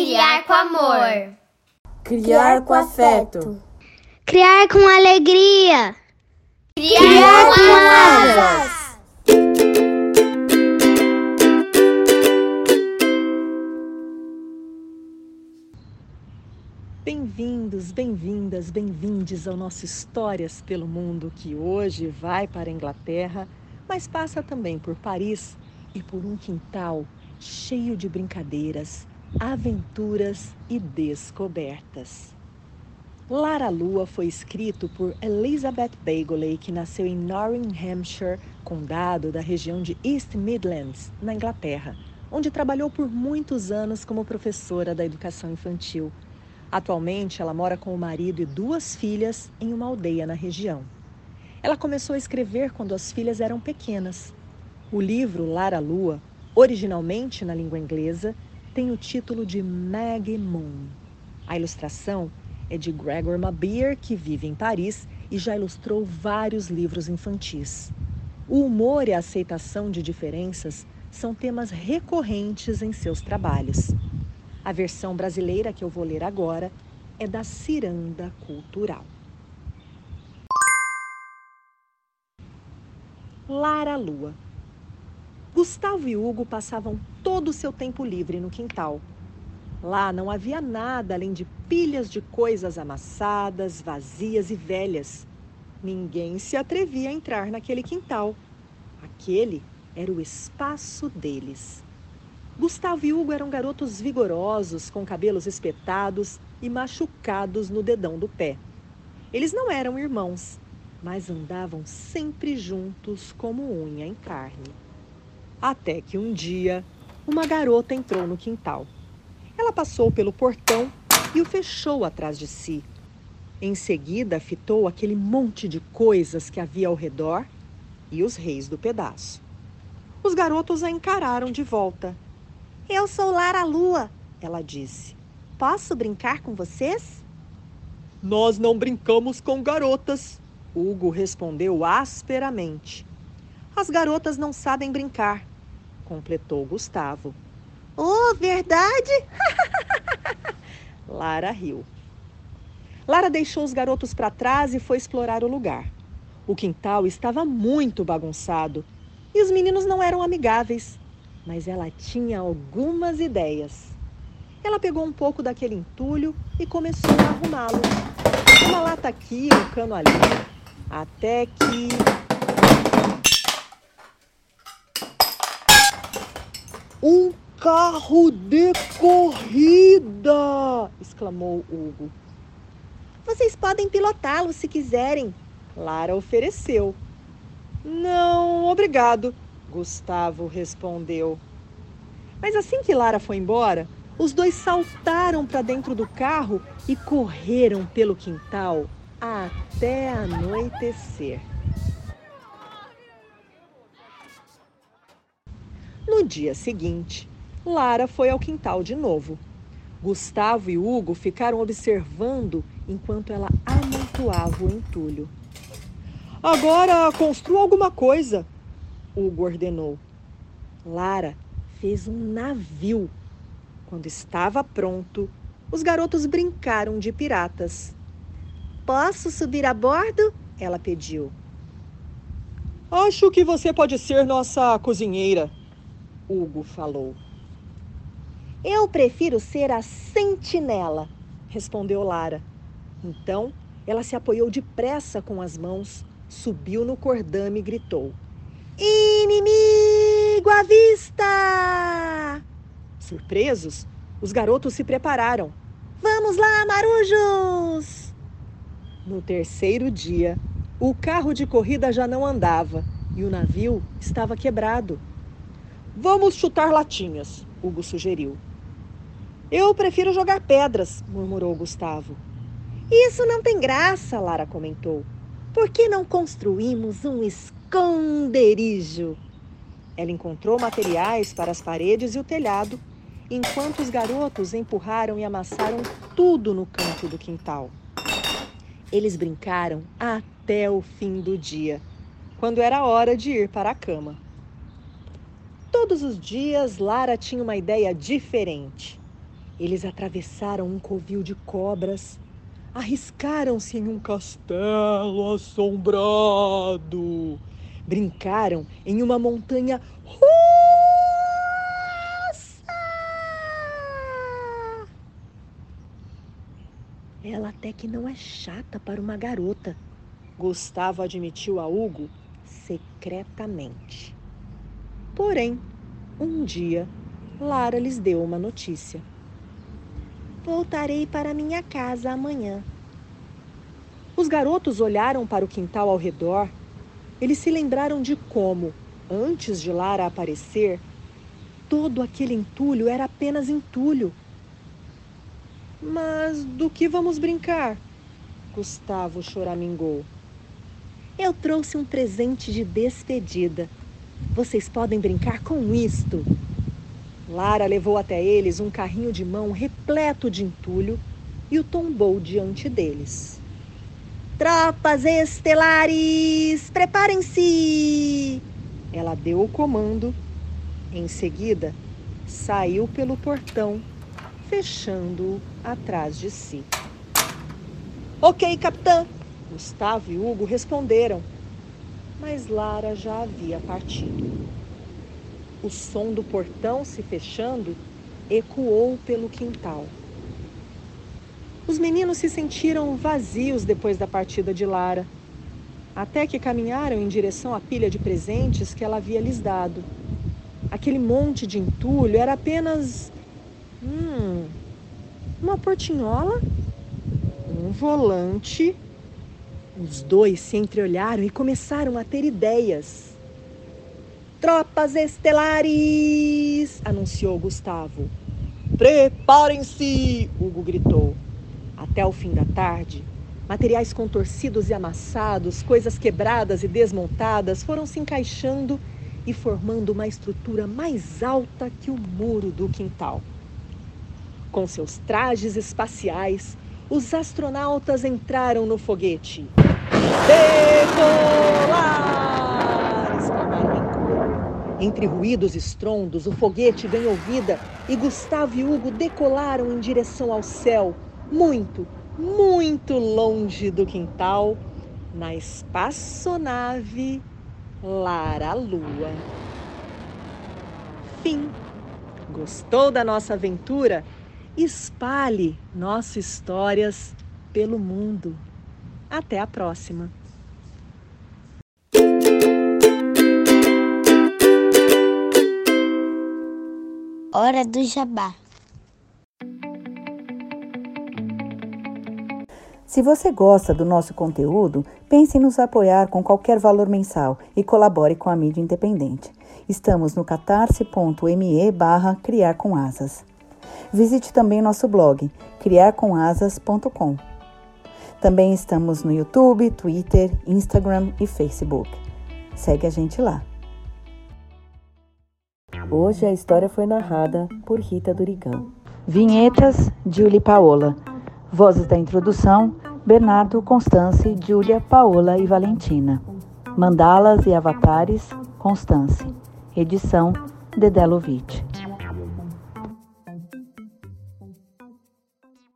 criar com amor. Criar com afeto. Criar com alegria. Criar, criar com asas. Bem-vindos, bem-vindas, bem-vindes ao nosso Histórias pelo Mundo, que hoje vai para a Inglaterra, mas passa também por Paris e por um quintal cheio de brincadeiras, aventuras e descobertas. Lara Lua foi escrito por Elizabeth Baguley, que nasceu em Nottinghamshire, condado da região de East Midlands, na Inglaterra, onde trabalhou por muitos anos como professora da educação infantil. Atualmente, ela mora com o marido e duas filhas em uma aldeia na região. Ela começou a escrever quando as filhas eram pequenas. O livro Lara Lua, originalmente na língua inglesa, tem o título de Maggie Moon. A ilustração é de Gregor Mabier, que vive em Paris e já ilustrou vários livros infantis. O humor e a aceitação de diferenças são temas recorrentes em seus trabalhos. A versão brasileira que eu vou ler agora é da Ciranda Cultural. Lara Lua. Gustavo e Hugo passavam todo o seu tempo livre no quintal. Lá não havia nada além de pilhas de coisas amassadas, vazias e velhas. Ninguém se atrevia a entrar naquele quintal. Aquele era o espaço deles. Gustavo e Hugo eram garotos vigorosos, com cabelos espetados e machucados no dedão do pé. Eles não eram irmãos, mas andavam sempre juntos como unha em carne. Até que um dia, uma garota entrou no quintal. Ela passou pelo portão e o fechou atrás de si. Em seguida, fitou aquele monte de coisas que havia ao redor e os reis do pedaço. Os garotos a encararam de volta eu sou Lara Lua, ela disse. Posso brincar com vocês? Nós não brincamos com garotas, Hugo respondeu asperamente. As garotas não sabem brincar, completou Gustavo. Oh, verdade? Lara riu. Lara deixou os garotos para trás e foi explorar o lugar. O quintal estava muito bagunçado e os meninos não eram amigáveis mas ela tinha algumas ideias. Ela pegou um pouco daquele entulho e começou a arrumá-lo. Uma lata aqui, um cano ali, até que. Um carro de corrida! exclamou Hugo. Vocês podem pilotá-lo se quiserem, Lara ofereceu. Não, obrigado, Gustavo respondeu. Mas assim que Lara foi embora, os dois saltaram para dentro do carro e correram pelo quintal até anoitecer. No dia seguinte, Lara foi ao quintal de novo. Gustavo e Hugo ficaram observando enquanto ela amontoava o entulho. Agora construa alguma coisa, Hugo ordenou. Lara fez um navio. Quando estava pronto, os garotos brincaram de piratas. Posso subir a bordo? Ela pediu. Acho que você pode ser nossa cozinheira, Hugo falou. Eu prefiro ser a sentinela, respondeu Lara. Então, ela se apoiou depressa com as mãos, subiu no cordame e gritou: Inimigo à vista! Surpresos, os garotos se prepararam. Vamos lá, marujos! No terceiro dia, o carro de corrida já não andava e o navio estava quebrado. Vamos chutar latinhas, Hugo sugeriu. Eu prefiro jogar pedras, murmurou Gustavo. Isso não tem graça, Lara comentou. Por que não construímos um esconderijo? Ela encontrou materiais para as paredes e o telhado, enquanto os garotos empurraram e amassaram tudo no canto do quintal. Eles brincaram até o fim do dia, quando era hora de ir para a cama. Todos os dias, Lara tinha uma ideia diferente. Eles atravessaram um covil de cobras, arriscaram-se em um castelo assombrado, brincaram em uma montanha russa. Ela até que não é chata para uma garota, Gustavo admitiu a Hugo secretamente. Porém, um dia, Lara lhes deu uma notícia. Voltarei para minha casa amanhã. Os garotos olharam para o quintal ao redor. Eles se lembraram de como, antes de Lara aparecer, todo aquele entulho era apenas entulho. Mas do que vamos brincar? Gustavo choramingou. Eu trouxe um presente de despedida. Vocês podem brincar com isto. Lara levou até eles um carrinho de mão repleto de entulho e o tombou diante deles. Tropas estelares, preparem-se! Ela deu o comando. Em seguida, saiu pelo portão, fechando-o atrás de si. Ok, capitã! Gustavo e Hugo responderam, mas Lara já havia partido. O som do portão se fechando ecoou pelo quintal. Os meninos se sentiram vazios depois da partida de Lara, até que caminharam em direção à pilha de presentes que ela havia lhes dado. Aquele monte de entulho era apenas. Hum, uma portinhola, um volante. Os dois se entreolharam e começaram a ter ideias. Tropas estelares! anunciou Gustavo. Preparem-se! Hugo gritou. Até o fim da tarde, materiais contorcidos e amassados, coisas quebradas e desmontadas foram se encaixando e formando uma estrutura mais alta que o muro do quintal. Com seus trajes espaciais, os astronautas entraram no foguete. Decolar! Entre ruídos e estrondos, o foguete ganhou vida e Gustavo e Hugo decolaram em direção ao céu, muito, muito longe do quintal, na espaçonave Lara Lua. Fim. Gostou da nossa aventura? Espalhe nossas histórias pelo mundo. Até a próxima! Hora do Jabá. Se você gosta do nosso conteúdo, pense em nos apoiar com qualquer valor mensal e colabore com a mídia independente. Estamos no catarse.me barra criar com asas. Visite também nosso blog, criarcomasas.com. Também estamos no YouTube, Twitter, Instagram e Facebook. Segue a gente lá. Hoje a história foi narrada por Rita Durigan. Vinhetas, Julie Paola. Vozes da introdução, Bernardo, Constance, Júlia, Paola e Valentina. Mandalas e avatares, Constance. Edição, Dedelovitch.